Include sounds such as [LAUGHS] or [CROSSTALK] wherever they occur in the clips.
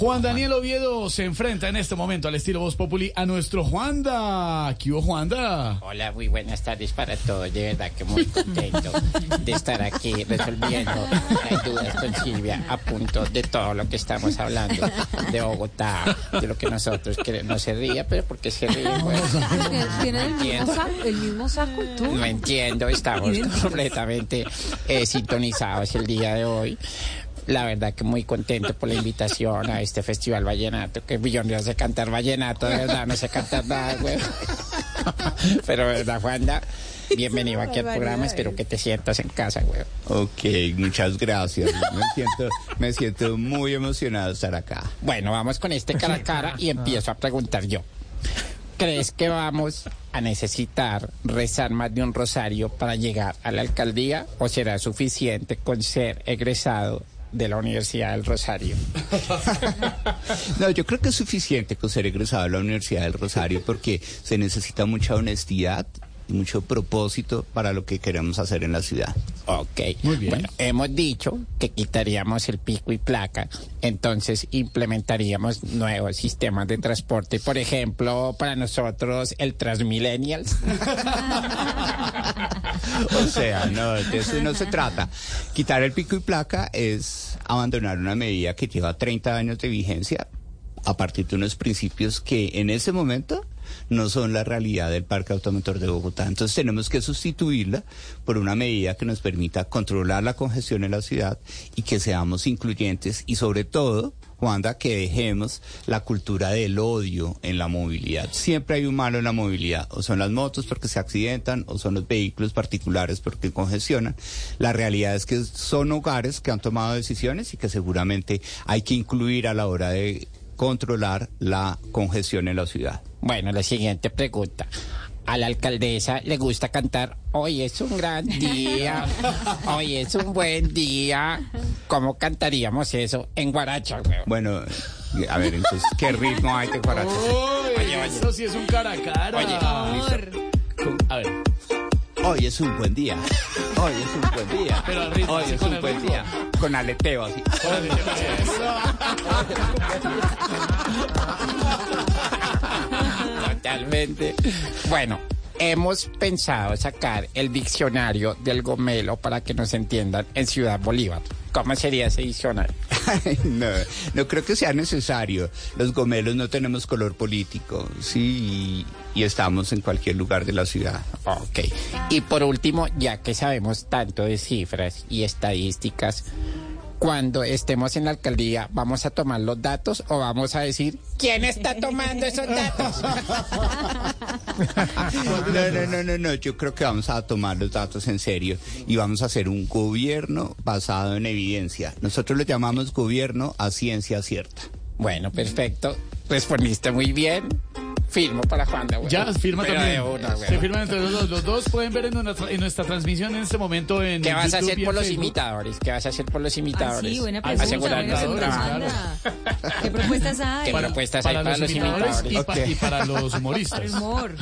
Juan Daniel Oviedo se enfrenta en este momento al estilo Voz Populi a nuestro Juanda. ¿Qué hubo, Juanda? Hola, muy buenas tardes para todos. De verdad que muy contento de estar aquí resolviendo las dudas con Silvia a punto de todo lo que estamos hablando de Bogotá, de lo que nosotros queremos. No se ría, pero porque se ríe. Tienen el mismo saco, el mismo saco y tú. no entiendo, estamos completamente eh, sintonizados el día de hoy. La verdad que muy contento por la invitación a este festival vallenato, que yo no sé cantar vallenato, de verdad, no sé cantar nada, güey. [LAUGHS] Pero, de ¿verdad, Juanda? Bienvenido aquí al programa, espero que te sientas en casa, güey. Ok, muchas gracias. Me siento, me siento muy emocionado de estar acá. Bueno, vamos con este cara a cara y empiezo a preguntar yo. ¿Crees que vamos a necesitar rezar más de un rosario para llegar a la alcaldía o será suficiente con ser egresado de la Universidad del Rosario? [LAUGHS] No, yo creo que es suficiente con ser egresado de la Universidad del Rosario porque se necesita mucha honestidad y mucho propósito para lo que queremos hacer en la ciudad. Ok. Muy bien. Bueno, hemos dicho que quitaríamos el pico y placa, entonces implementaríamos nuevos sistemas de transporte, por ejemplo, para nosotros el Transmillennials. [LAUGHS] [LAUGHS] O sea, no, de eso no se trata. Quitar el pico y placa es abandonar una medida que lleva 30 años de vigencia a partir de unos principios que en ese momento no son la realidad del Parque Automotor de Bogotá. Entonces tenemos que sustituirla por una medida que nos permita controlar la congestión en la ciudad y que seamos incluyentes y sobre todo Juanda, que dejemos la cultura del odio en la movilidad. Siempre hay un malo en la movilidad, o son las motos porque se accidentan, o son los vehículos particulares porque congestionan. La realidad es que son hogares que han tomado decisiones y que seguramente hay que incluir a la hora de controlar la congestión en la ciudad. Bueno, la siguiente pregunta. A la alcaldesa le gusta cantar, hoy es un gran día, [LAUGHS] hoy es un buen día. ¿Cómo cantaríamos eso en guaracha, weón? Bueno, a ver, entonces, ¿qué ritmo hay de guaracha? Oye, eso sí es un cara a cara. Oye, Con- A ver, Hoy es un buen día. Hoy es un buen día. Pero al ritmo, Hoy es un buen ritmo. día. Con aleteo así. Totalmente. Bueno, hemos pensado sacar el diccionario del gomelo para que nos entiendan en Ciudad Bolívar. ¿Cómo sería ese diccionario? [LAUGHS] No, no creo que sea necesario. Los gomelos no tenemos color político, sí, y, y estamos en cualquier lugar de la ciudad. Ok. Y por último, ya que sabemos tanto de cifras y estadísticas, cuando estemos en la alcaldía, ¿vamos a tomar los datos o vamos a decir quién está tomando esos datos? [LAUGHS] No, no, no, no, no, yo creo que vamos a tomar los datos en serio y vamos a hacer un gobierno basado en evidencia. Nosotros lo llamamos gobierno a ciencia cierta. Bueno, perfecto. Respondiste muy bien. Firmo para Juan de ya firma Pero también. una, Se firman entre los dos. Los dos pueden ver en, una tra- en nuestra transmisión en este momento en ¿Qué vas a YouTube hacer y en por los Facebook. imitadores? ¿Qué vas a hacer por los Ah, imitadores? sí, buena Ah, pregunta. Buena el pregunta. ¿Qué propuestas hay? ¿Qué propuestas hay Para para los imitadores y, imitadores? pa- y para los humoristas. Humor.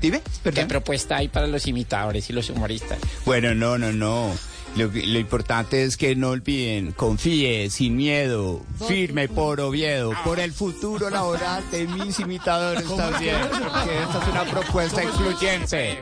Dime, ¿Qué propuesta hay para los imitadores y los humoristas? Bueno, no, no, no. Lo, importante es que no olviden, confíe, sin miedo, firme por Oviedo, por el futuro laboral de mis imitadores también, porque esta es una propuesta excluyente.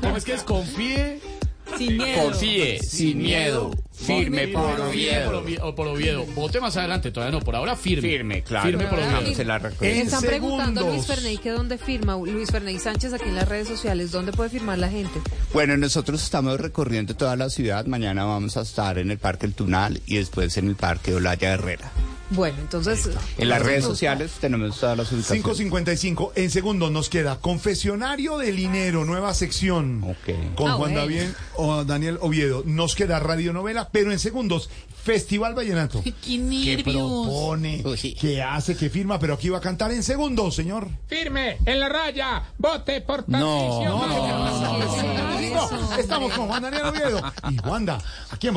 ¿Cómo es que es? Confíe. Sin miedo. Confíe, sin miedo, firme por Firme por Oviedo. O por Oviedo. Vote más adelante, todavía no. Por ahora firme. Firme, claro. Firme por Oviedo. se la Están preguntando a Luis. Ferney que dónde firma. Luis Ferney Sánchez aquí en las redes sociales. ¿Dónde puede firmar la gente? Bueno, nosotros estamos recorriendo toda la ciudad. Mañana vamos a estar en el Parque El Tunal y después en el Parque Olaya Herrera. Bueno, entonces. En las redes sociales tenemos todas las ubicaciones. 5.55. En segundo nos queda Confesionario del Linero, nueva sección. Ok. Con Ah, Juan bueno. David o Daniel Oviedo. Nos queda radionovela, pero en segundos, Festival Vallenato. ¿Qué propone? Uy. ¿Qué hace? ¿Qué firma? Pero aquí va a cantar en segundos, señor. Firme, en la raya, vote por No, Patricio. ¿qué es eso? Estamos con Juan Daniel Oviedo. Y Wanda, aquí hemos